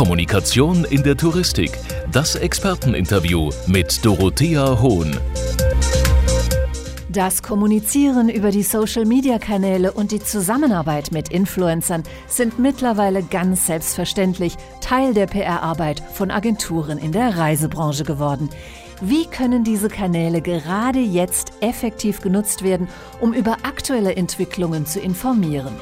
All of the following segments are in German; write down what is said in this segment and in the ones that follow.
Kommunikation in der Touristik. Das Experteninterview mit Dorothea Hohn. Das Kommunizieren über die Social-Media-Kanäle und die Zusammenarbeit mit Influencern sind mittlerweile ganz selbstverständlich Teil der PR-Arbeit von Agenturen in der Reisebranche geworden. Wie können diese Kanäle gerade jetzt effektiv genutzt werden, um über aktuelle Entwicklungen zu informieren?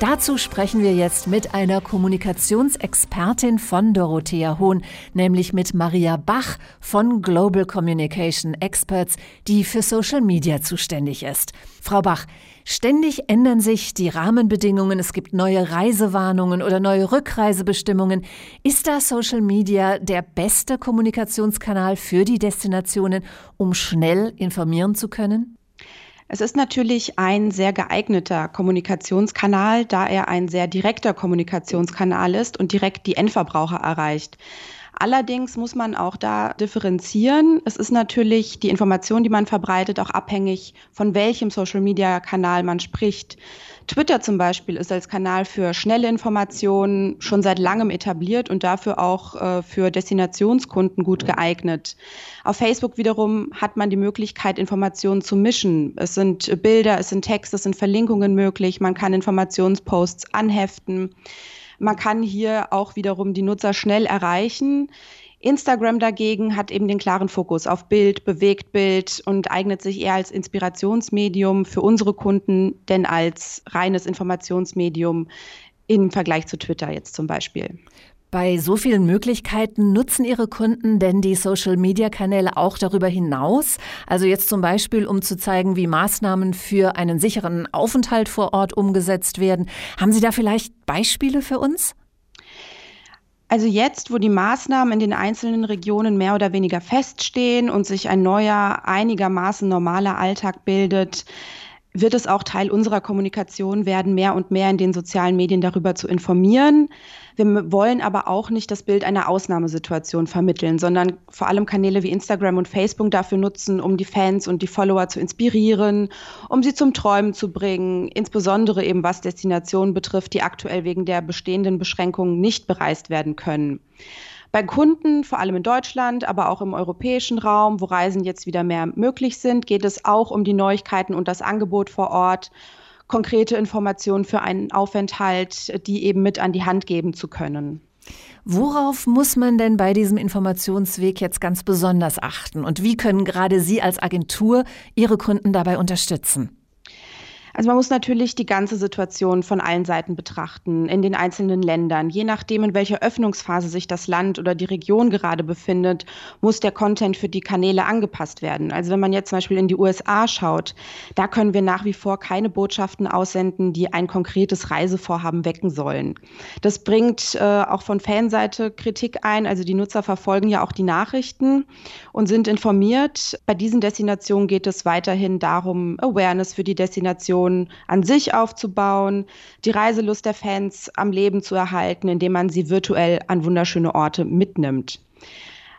Dazu sprechen wir jetzt mit einer Kommunikationsexpertin von Dorothea Hohn, nämlich mit Maria Bach von Global Communication Experts, die für Social Media zuständig ist. Frau Bach, ständig ändern sich die Rahmenbedingungen, es gibt neue Reisewarnungen oder neue Rückreisebestimmungen. Ist da Social Media der beste Kommunikationskanal für die Destinationen, um schnell informieren zu können? Es ist natürlich ein sehr geeigneter Kommunikationskanal, da er ein sehr direkter Kommunikationskanal ist und direkt die Endverbraucher erreicht. Allerdings muss man auch da differenzieren. Es ist natürlich die Information, die man verbreitet, auch abhängig von welchem Social-Media-Kanal man spricht. Twitter zum Beispiel ist als Kanal für schnelle Informationen schon seit langem etabliert und dafür auch äh, für Destinationskunden gut geeignet. Auf Facebook wiederum hat man die Möglichkeit, Informationen zu mischen. Es sind Bilder, es sind Texte, es sind Verlinkungen möglich. Man kann Informationsposts anheften. Man kann hier auch wiederum die Nutzer schnell erreichen. Instagram dagegen hat eben den klaren Fokus auf Bild, Bewegtbild und eignet sich eher als Inspirationsmedium für unsere Kunden, denn als reines Informationsmedium im Vergleich zu Twitter jetzt zum Beispiel. Bei so vielen Möglichkeiten nutzen Ihre Kunden denn die Social-Media-Kanäle auch darüber hinaus? Also jetzt zum Beispiel, um zu zeigen, wie Maßnahmen für einen sicheren Aufenthalt vor Ort umgesetzt werden. Haben Sie da vielleicht Beispiele für uns? Also jetzt, wo die Maßnahmen in den einzelnen Regionen mehr oder weniger feststehen und sich ein neuer, einigermaßen normaler Alltag bildet, wird es auch Teil unserer Kommunikation werden, mehr und mehr in den sozialen Medien darüber zu informieren. Wir wollen aber auch nicht das Bild einer Ausnahmesituation vermitteln, sondern vor allem Kanäle wie Instagram und Facebook dafür nutzen, um die Fans und die Follower zu inspirieren, um sie zum Träumen zu bringen, insbesondere eben was Destinationen betrifft, die aktuell wegen der bestehenden Beschränkungen nicht bereist werden können. Bei Kunden, vor allem in Deutschland, aber auch im europäischen Raum, wo Reisen jetzt wieder mehr möglich sind, geht es auch um die Neuigkeiten und das Angebot vor Ort, konkrete Informationen für einen Aufenthalt, die eben mit an die Hand geben zu können. Worauf muss man denn bei diesem Informationsweg jetzt ganz besonders achten? Und wie können gerade Sie als Agentur Ihre Kunden dabei unterstützen? Also man muss natürlich die ganze Situation von allen Seiten betrachten, in den einzelnen Ländern. Je nachdem, in welcher Öffnungsphase sich das Land oder die Region gerade befindet, muss der Content für die Kanäle angepasst werden. Also wenn man jetzt zum Beispiel in die USA schaut, da können wir nach wie vor keine Botschaften aussenden, die ein konkretes Reisevorhaben wecken sollen. Das bringt äh, auch von Fanseite Kritik ein. Also die Nutzer verfolgen ja auch die Nachrichten und sind informiert. Bei diesen Destinationen geht es weiterhin darum, Awareness für die Destination Destination an sich aufzubauen, die Reiselust der Fans am Leben zu erhalten, indem man sie virtuell an wunderschöne Orte mitnimmt.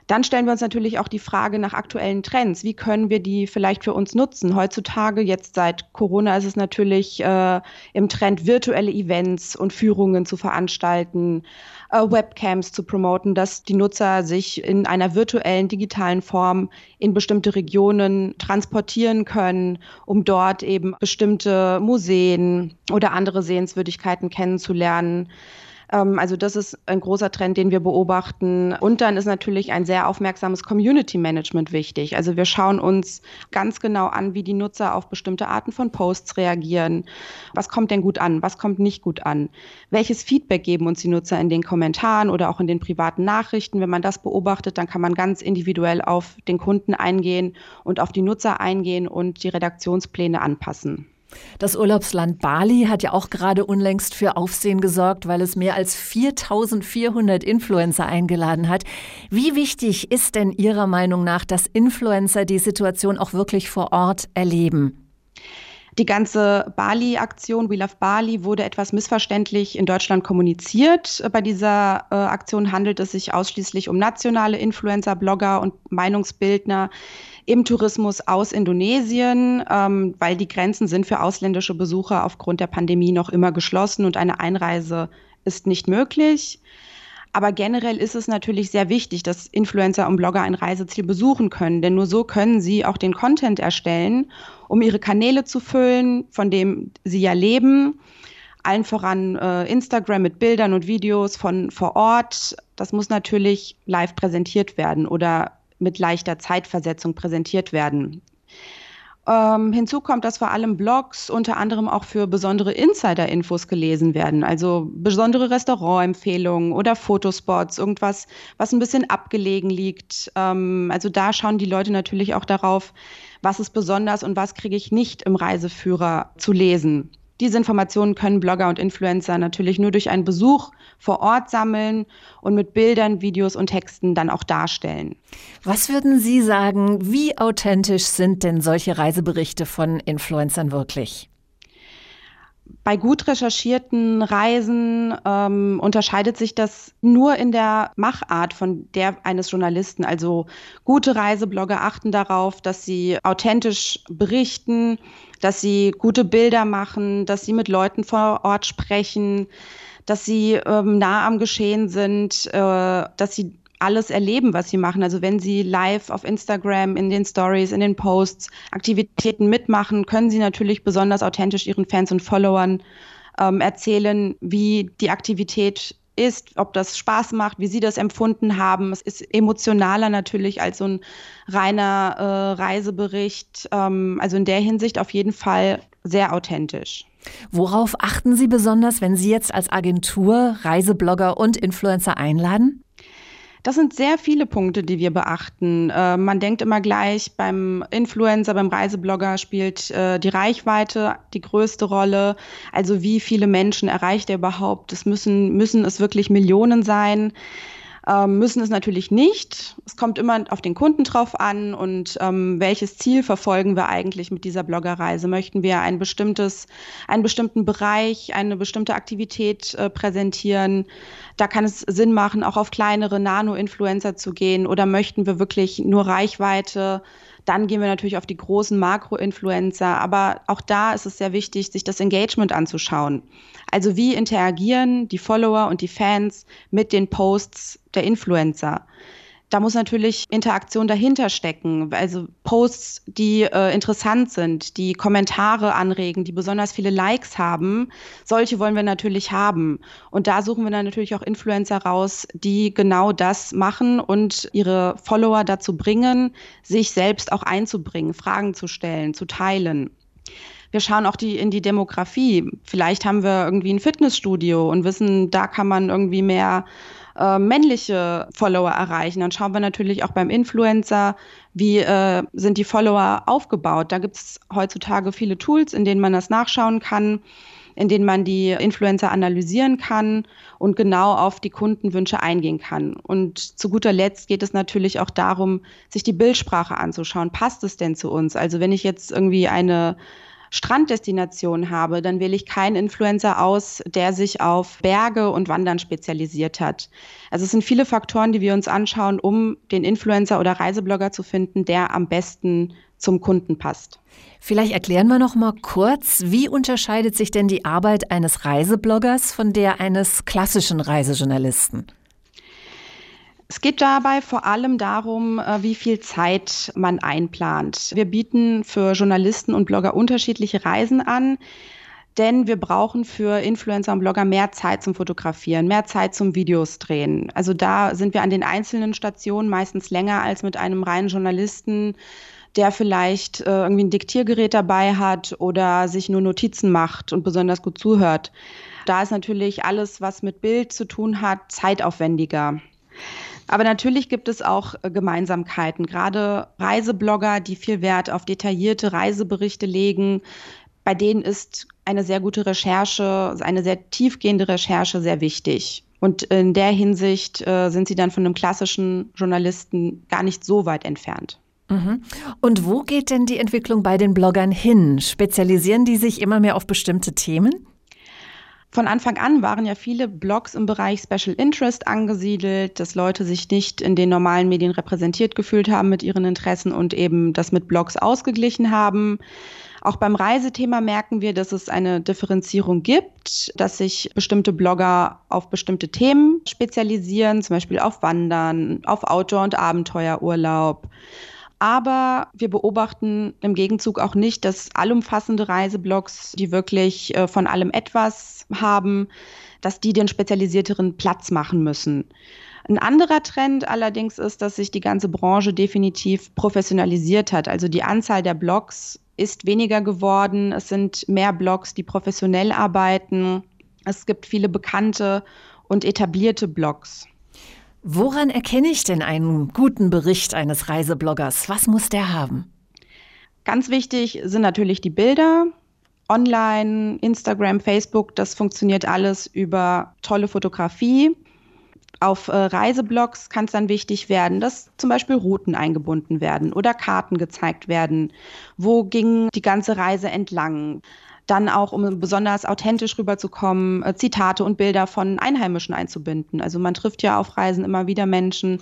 Dann stellen wir uns natürlich auch die Frage nach aktuellen Trends. Wie können wir die vielleicht für uns nutzen? Heutzutage, jetzt seit Corona, ist es natürlich äh, im Trend, virtuelle Events und Führungen zu veranstalten, äh, Webcams zu promoten, dass die Nutzer sich in einer virtuellen, digitalen Form in bestimmte Regionen transportieren können, um dort eben bestimmte Museen oder andere Sehenswürdigkeiten kennenzulernen. Ähm, also das ist ein großer Trend, den wir beobachten. Und dann ist natürlich ein sehr aufmerksames Community Management wichtig. Also wir schauen uns ganz genau an, wie die Nutzer auf bestimmte Arten von Posts reagieren. Was kommt denn gut an? Was kommt nicht gut an? Welches Feedback geben uns die Nutzer in den Kommentaren oder auch in den privaten Nachrichten? Wenn man das beobachtet, dann kann man ganz individuell auf den Kunden eingehen und auf die Nutzer eingehen und die Redaktionspläne anpassen. Das Urlaubsland Bali hat ja auch gerade unlängst für Aufsehen gesorgt, weil es mehr als 4400 Influencer eingeladen hat. Wie wichtig ist denn Ihrer Meinung nach, dass Influencer die Situation auch wirklich vor Ort erleben? Die ganze Bali-Aktion, We Love Bali, wurde etwas missverständlich in Deutschland kommuniziert. Bei dieser äh, Aktion handelt es sich ausschließlich um nationale Influencer, Blogger und Meinungsbildner, im Tourismus aus Indonesien, ähm, weil die Grenzen sind für ausländische Besucher aufgrund der Pandemie noch immer geschlossen und eine Einreise ist nicht möglich. Aber generell ist es natürlich sehr wichtig, dass Influencer und Blogger ein Reiseziel besuchen können, denn nur so können sie auch den Content erstellen, um ihre Kanäle zu füllen, von dem sie ja leben. Allen voran äh, Instagram mit Bildern und Videos von vor Ort. Das muss natürlich live präsentiert werden oder mit leichter Zeitversetzung präsentiert werden. Ähm, hinzu kommt, dass vor allem Blogs unter anderem auch für besondere Insider-Infos gelesen werden, also besondere Restaurantempfehlungen oder Fotospots, irgendwas, was ein bisschen abgelegen liegt. Ähm, also da schauen die Leute natürlich auch darauf, was ist besonders und was kriege ich nicht im Reiseführer zu lesen. Diese Informationen können Blogger und Influencer natürlich nur durch einen Besuch vor Ort sammeln und mit Bildern, Videos und Texten dann auch darstellen. Was würden Sie sagen, wie authentisch sind denn solche Reiseberichte von Influencern wirklich? Bei gut recherchierten Reisen ähm, unterscheidet sich das nur in der Machart von der eines Journalisten. Also gute Reiseblogger achten darauf, dass sie authentisch berichten, dass sie gute Bilder machen, dass sie mit Leuten vor Ort sprechen, dass sie ähm, nah am Geschehen sind, äh, dass sie alles erleben, was sie machen. Also wenn sie live auf Instagram, in den Stories, in den Posts Aktivitäten mitmachen, können sie natürlich besonders authentisch ihren Fans und Followern ähm, erzählen, wie die Aktivität ist, ob das Spaß macht, wie Sie das empfunden haben. Es ist emotionaler natürlich als so ein reiner äh, Reisebericht. Ähm, also in der Hinsicht auf jeden Fall sehr authentisch. Worauf achten Sie besonders, wenn Sie jetzt als Agentur Reiseblogger und Influencer einladen? Das sind sehr viele Punkte, die wir beachten. Äh, man denkt immer gleich, beim Influencer, beim Reiseblogger spielt äh, die Reichweite die größte Rolle. Also wie viele Menschen erreicht er überhaupt? Es müssen, müssen es wirklich Millionen sein ähm, müssen es natürlich nicht. Es kommt immer auf den Kunden drauf an und ähm, welches Ziel verfolgen wir eigentlich mit dieser Bloggerreise? Möchten wir ein bestimmtes, einen bestimmten Bereich, eine bestimmte Aktivität äh, präsentieren? Da kann es Sinn machen, auch auf kleinere Nano-Influencer zu gehen oder möchten wir wirklich nur Reichweite? Dann gehen wir natürlich auf die großen Makro-Influencer. Aber auch da ist es sehr wichtig, sich das Engagement anzuschauen. Also wie interagieren die Follower und die Fans mit den Posts der Influencer? Da muss natürlich Interaktion dahinter stecken, also Posts, die äh, interessant sind, die Kommentare anregen, die besonders viele Likes haben. Solche wollen wir natürlich haben. Und da suchen wir dann natürlich auch Influencer raus, die genau das machen und ihre Follower dazu bringen, sich selbst auch einzubringen, Fragen zu stellen, zu teilen. Wir schauen auch die, in die Demografie. Vielleicht haben wir irgendwie ein Fitnessstudio und wissen, da kann man irgendwie mehr äh, männliche Follower erreichen. Dann schauen wir natürlich auch beim Influencer, wie äh, sind die Follower aufgebaut. Da gibt es heutzutage viele Tools, in denen man das nachschauen kann in denen man die Influencer analysieren kann und genau auf die Kundenwünsche eingehen kann. Und zu guter Letzt geht es natürlich auch darum, sich die Bildsprache anzuschauen. Passt es denn zu uns? Also wenn ich jetzt irgendwie eine Stranddestination habe, dann wähle ich keinen Influencer aus, der sich auf Berge und Wandern spezialisiert hat. Also es sind viele Faktoren, die wir uns anschauen, um den Influencer oder Reiseblogger zu finden, der am besten zum Kunden passt. Vielleicht erklären wir noch mal kurz, wie unterscheidet sich denn die Arbeit eines Reisebloggers von der eines klassischen Reisejournalisten? Es geht dabei vor allem darum, äh, wie viel Zeit man einplant. Wir bieten für Journalisten und Blogger unterschiedliche Reisen an, denn wir brauchen für Influencer und Blogger mehr Zeit zum Fotografieren, mehr Zeit zum Videos drehen. Also da sind wir an den einzelnen Stationen meistens länger als mit einem reinen Journalisten der vielleicht äh, irgendwie ein Diktiergerät dabei hat oder sich nur Notizen macht und besonders gut zuhört. Da ist natürlich alles, was mit Bild zu tun hat, zeitaufwendiger. Aber natürlich gibt es auch äh, Gemeinsamkeiten. Gerade Reiseblogger, die viel Wert auf detaillierte Reiseberichte legen, bei denen ist eine sehr gute Recherche, eine sehr tiefgehende Recherche sehr wichtig. Und in der Hinsicht äh, sind sie dann von einem klassischen Journalisten gar nicht so weit entfernt. Mhm. Und wo geht denn die Entwicklung bei den Bloggern hin? Spezialisieren die sich immer mehr auf bestimmte Themen? Von Anfang an waren ja viele Blogs im Bereich Special Interest angesiedelt, dass Leute sich nicht in den normalen Medien repräsentiert gefühlt haben mit ihren Interessen und eben das mit Blogs ausgeglichen haben. Auch beim Reisethema merken wir, dass es eine Differenzierung gibt, dass sich bestimmte Blogger auf bestimmte Themen spezialisieren, zum Beispiel auf Wandern, auf Outdoor- und Abenteuerurlaub. Aber wir beobachten im Gegenzug auch nicht, dass allumfassende Reiseblogs, die wirklich äh, von allem etwas haben, dass die den spezialisierteren Platz machen müssen. Ein anderer Trend allerdings ist, dass sich die ganze Branche definitiv professionalisiert hat. Also die Anzahl der Blogs ist weniger geworden. Es sind mehr Blogs, die professionell arbeiten. Es gibt viele bekannte und etablierte Blogs. Woran erkenne ich denn einen guten Bericht eines Reisebloggers? Was muss der haben? Ganz wichtig sind natürlich die Bilder. Online, Instagram, Facebook, das funktioniert alles über tolle Fotografie. Auf äh, Reiseblogs kann es dann wichtig werden, dass zum Beispiel Routen eingebunden werden oder Karten gezeigt werden. Wo ging die ganze Reise entlang? Dann auch, um besonders authentisch rüberzukommen, äh, Zitate und Bilder von Einheimischen einzubinden. Also man trifft ja auf Reisen immer wieder Menschen,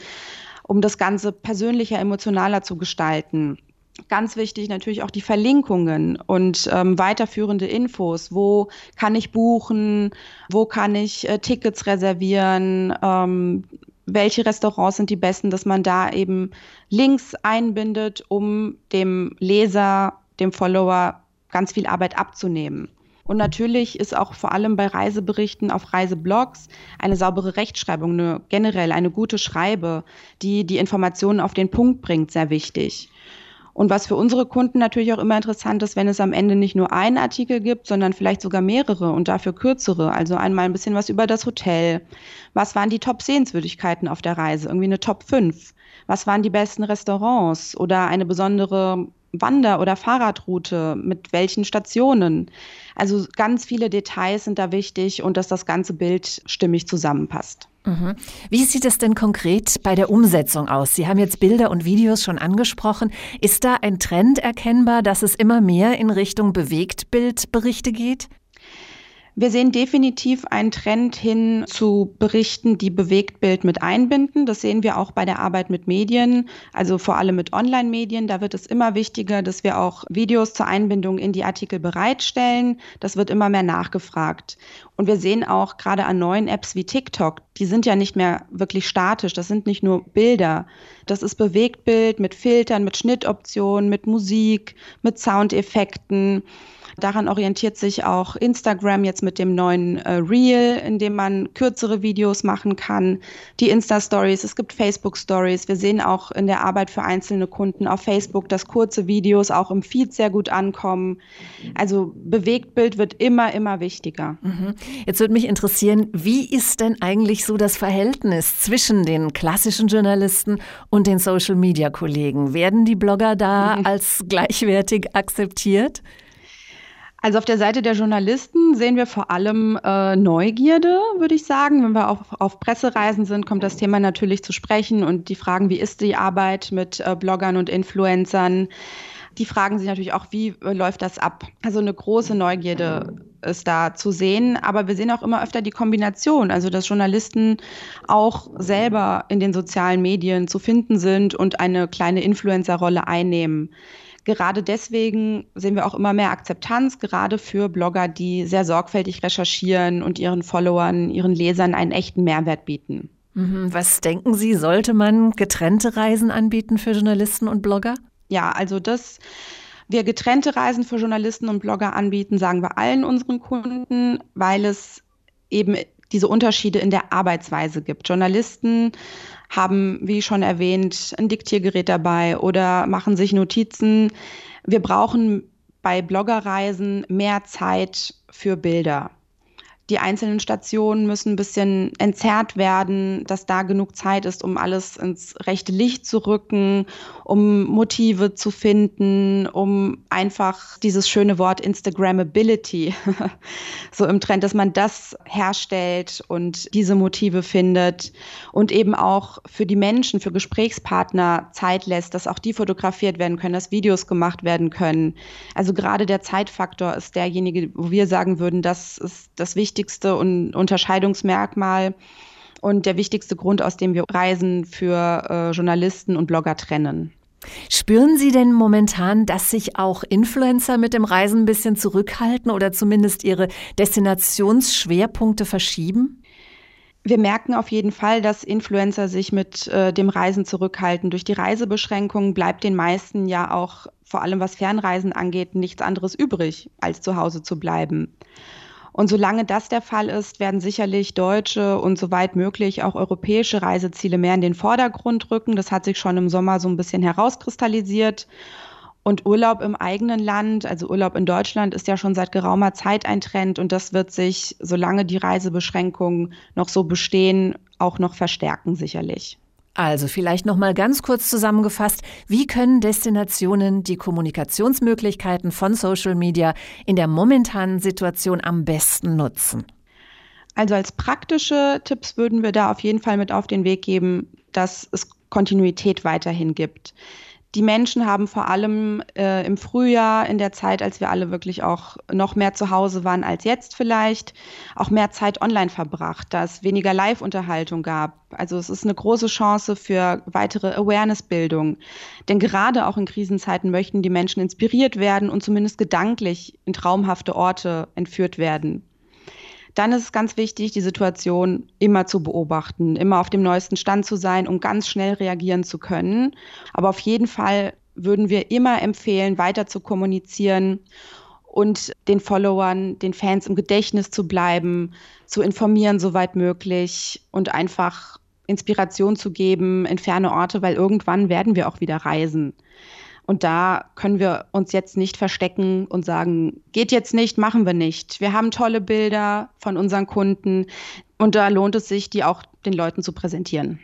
um das Ganze persönlicher, emotionaler zu gestalten. Ganz wichtig natürlich auch die Verlinkungen und ähm, weiterführende Infos. Wo kann ich buchen? Wo kann ich äh, Tickets reservieren? Ähm, welche Restaurants sind die besten, dass man da eben Links einbindet, um dem Leser, dem Follower ganz viel Arbeit abzunehmen. Und natürlich ist auch vor allem bei Reiseberichten auf Reiseblogs eine saubere Rechtschreibung, eine, generell eine gute Schreibe, die die Informationen auf den Punkt bringt, sehr wichtig. Und was für unsere Kunden natürlich auch immer interessant ist, wenn es am Ende nicht nur einen Artikel gibt, sondern vielleicht sogar mehrere und dafür kürzere. Also einmal ein bisschen was über das Hotel. Was waren die Top-Sehenswürdigkeiten auf der Reise? Irgendwie eine Top 5. Was waren die besten Restaurants oder eine besondere Wander- oder Fahrradroute, mit welchen Stationen. Also ganz viele Details sind da wichtig und dass das ganze Bild stimmig zusammenpasst. Mhm. Wie sieht es denn konkret bei der Umsetzung aus? Sie haben jetzt Bilder und Videos schon angesprochen. Ist da ein Trend erkennbar, dass es immer mehr in Richtung Bewegtbildberichte geht? Wir sehen definitiv einen Trend hin zu Berichten, die Bewegtbild mit einbinden. Das sehen wir auch bei der Arbeit mit Medien, also vor allem mit Online-Medien. Da wird es immer wichtiger, dass wir auch Videos zur Einbindung in die Artikel bereitstellen. Das wird immer mehr nachgefragt. Und wir sehen auch gerade an neuen Apps wie TikTok, die sind ja nicht mehr wirklich statisch. Das sind nicht nur Bilder. Das ist Bewegtbild mit Filtern, mit Schnittoptionen, mit Musik, mit Soundeffekten. Daran orientiert sich auch Instagram jetzt mit dem neuen äh, Reel, in dem man kürzere Videos machen kann. Die Insta-Stories, es gibt Facebook-Stories. Wir sehen auch in der Arbeit für einzelne Kunden auf Facebook, dass kurze Videos auch im Feed sehr gut ankommen. Also Bewegtbild wird immer, immer wichtiger. Mhm. Jetzt würde mich interessieren, wie ist denn eigentlich so das Verhältnis zwischen den klassischen Journalisten und den Social-Media-Kollegen? Werden die Blogger da mhm. als gleichwertig akzeptiert? Also auf der Seite der Journalisten sehen wir vor allem äh, Neugierde, würde ich sagen. Wenn wir auf, auf Pressereisen sind, kommt das Thema natürlich zu sprechen und die Fragen, wie ist die Arbeit mit äh, Bloggern und Influencern? Die fragen sich natürlich auch, wie äh, läuft das ab? Also eine große Neugierde ist da zu sehen, aber wir sehen auch immer öfter die Kombination, also dass Journalisten auch selber in den sozialen Medien zu finden sind und eine kleine Influencer-Rolle einnehmen. Gerade deswegen sehen wir auch immer mehr Akzeptanz, gerade für Blogger, die sehr sorgfältig recherchieren und ihren Followern, ihren Lesern einen echten Mehrwert bieten. Mhm. Was denken Sie, sollte man getrennte Reisen anbieten für Journalisten und Blogger? Ja, also das wir getrennte Reisen für Journalisten und Blogger anbieten, sagen wir allen unseren Kunden, weil es eben diese Unterschiede in der Arbeitsweise gibt. Journalisten haben, wie schon erwähnt, ein Diktiergerät dabei oder machen sich Notizen. Wir brauchen bei Bloggerreisen mehr Zeit für Bilder. Die einzelnen Stationen müssen ein bisschen entzerrt werden, dass da genug Zeit ist, um alles ins rechte Licht zu rücken, um Motive zu finden, um einfach dieses schöne Wort Instagrammability so im Trend, dass man das herstellt und diese Motive findet und eben auch für die Menschen, für Gesprächspartner Zeit lässt, dass auch die fotografiert werden können, dass Videos gemacht werden können. Also gerade der Zeitfaktor ist derjenige, wo wir sagen würden, das ist das Wichtigste wichtigste und Unterscheidungsmerkmal und der wichtigste Grund, aus dem wir Reisen für äh, Journalisten und Blogger trennen. Spüren Sie denn momentan, dass sich auch Influencer mit dem Reisen ein bisschen zurückhalten oder zumindest ihre Destinationsschwerpunkte verschieben? Wir merken auf jeden Fall, dass Influencer sich mit äh, dem Reisen zurückhalten. Durch die Reisebeschränkungen bleibt den meisten ja auch, vor allem was Fernreisen angeht, nichts anderes übrig, als zu Hause zu bleiben. Und solange das der Fall ist, werden sicherlich deutsche und soweit möglich auch europäische Reiseziele mehr in den Vordergrund rücken. Das hat sich schon im Sommer so ein bisschen herauskristallisiert. Und Urlaub im eigenen Land, also Urlaub in Deutschland, ist ja schon seit geraumer Zeit ein Trend und das wird sich, solange die Reisebeschränkungen noch so bestehen, auch noch verstärken sicherlich. Also vielleicht noch mal ganz kurz zusammengefasst, wie können Destinationen die Kommunikationsmöglichkeiten von Social Media in der momentanen Situation am besten nutzen? Also als praktische Tipps würden wir da auf jeden Fall mit auf den Weg geben, dass es Kontinuität weiterhin gibt die Menschen haben vor allem äh, im Frühjahr, in der Zeit, als wir alle wirklich auch noch mehr zu Hause waren als jetzt vielleicht, auch mehr Zeit online verbracht, da es weniger Live-Unterhaltung gab. Also es ist eine große Chance für weitere Awareness-Bildung. Denn gerade auch in Krisenzeiten möchten die Menschen inspiriert werden und zumindest gedanklich in traumhafte Orte entführt werden dann ist es ganz wichtig, die Situation immer zu beobachten, immer auf dem neuesten Stand zu sein, um ganz schnell reagieren zu können. Aber auf jeden Fall würden wir immer empfehlen, weiter zu kommunizieren und den Followern, den Fans im Gedächtnis zu bleiben, zu informieren, soweit möglich und einfach Inspiration zu geben in ferne Orte, weil irgendwann werden wir auch wieder reisen. Und da können wir uns jetzt nicht verstecken und sagen, geht jetzt nicht, machen wir nicht. Wir haben tolle Bilder von unseren Kunden und da lohnt es sich, die auch den Leuten zu präsentieren.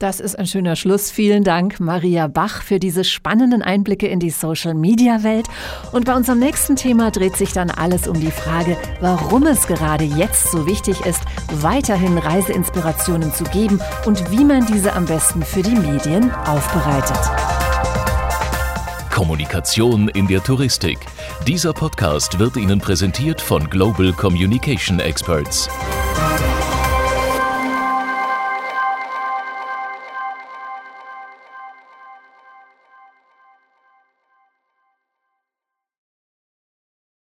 Das ist ein schöner Schluss. Vielen Dank, Maria Bach, für diese spannenden Einblicke in die Social-Media-Welt. Und bei unserem nächsten Thema dreht sich dann alles um die Frage, warum es gerade jetzt so wichtig ist, weiterhin Reiseinspirationen zu geben und wie man diese am besten für die Medien aufbereitet. Kommunikation in der Touristik. Dieser Podcast wird Ihnen präsentiert von Global Communication Experts.